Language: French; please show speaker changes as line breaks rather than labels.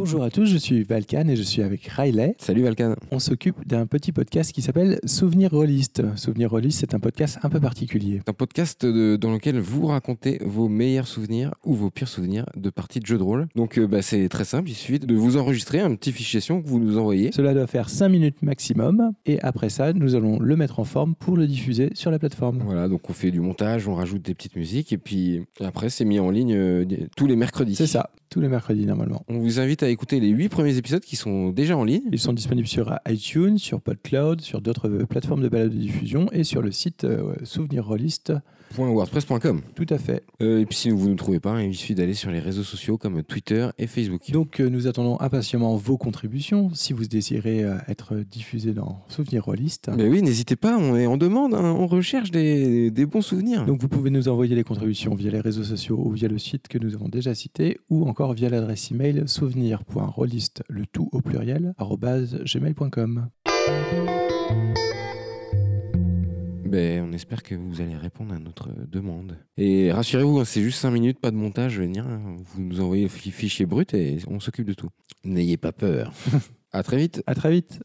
Bonjour à tous, je suis Valkan et je suis avec Riley.
Salut Valkan.
On s'occupe d'un petit podcast qui s'appelle Souvenir Rolliste. Souvenir Rolliste, c'est un podcast un peu particulier.
Un podcast de- dans lequel vous racontez vos meilleurs souvenirs ou vos pires souvenirs de parties de jeux de rôle. Donc euh, bah, c'est très simple, il suffit de vous enregistrer un petit fichier son que vous nous envoyez.
Cela doit faire 5 minutes maximum et après ça, nous allons le mettre en forme pour le diffuser sur la plateforme.
Voilà, donc on fait du montage, on rajoute des petites musiques et puis après c'est mis en ligne euh, tous les mercredis.
C'est ça, tous les mercredis normalement.
On vous invite à écouter les huit premiers épisodes qui sont déjà en ligne.
Ils sont disponibles sur iTunes, sur PodCloud, sur d'autres euh, plateformes de balade de diffusion et sur le site euh, Souvenir Rolliste.
.wordpress.com.
Tout à fait.
Euh, et puis si vous ne nous trouvez pas, il suffit d'aller sur les réseaux sociaux comme Twitter et Facebook.
Donc euh, nous attendons impatiemment vos contributions si vous désirez être diffusé dans Souvenir Rolliste.
Mais oui, n'hésitez pas, on est en demande, hein, on recherche des, des bons souvenirs.
Donc vous pouvez nous envoyer les contributions via les réseaux sociaux ou via le site que nous avons déjà cité ou encore via l'adresse email souvenir.rolliste le tout au pluriel gmail.com.
Ben, on espère que vous allez répondre à notre demande. Et rassurez-vous, hein, c'est juste 5 minutes, pas de montage, je veux dire. hein. Vous nous envoyez le fi- fichier brut et on s'occupe de tout. N'ayez pas peur. à très vite.
À très vite.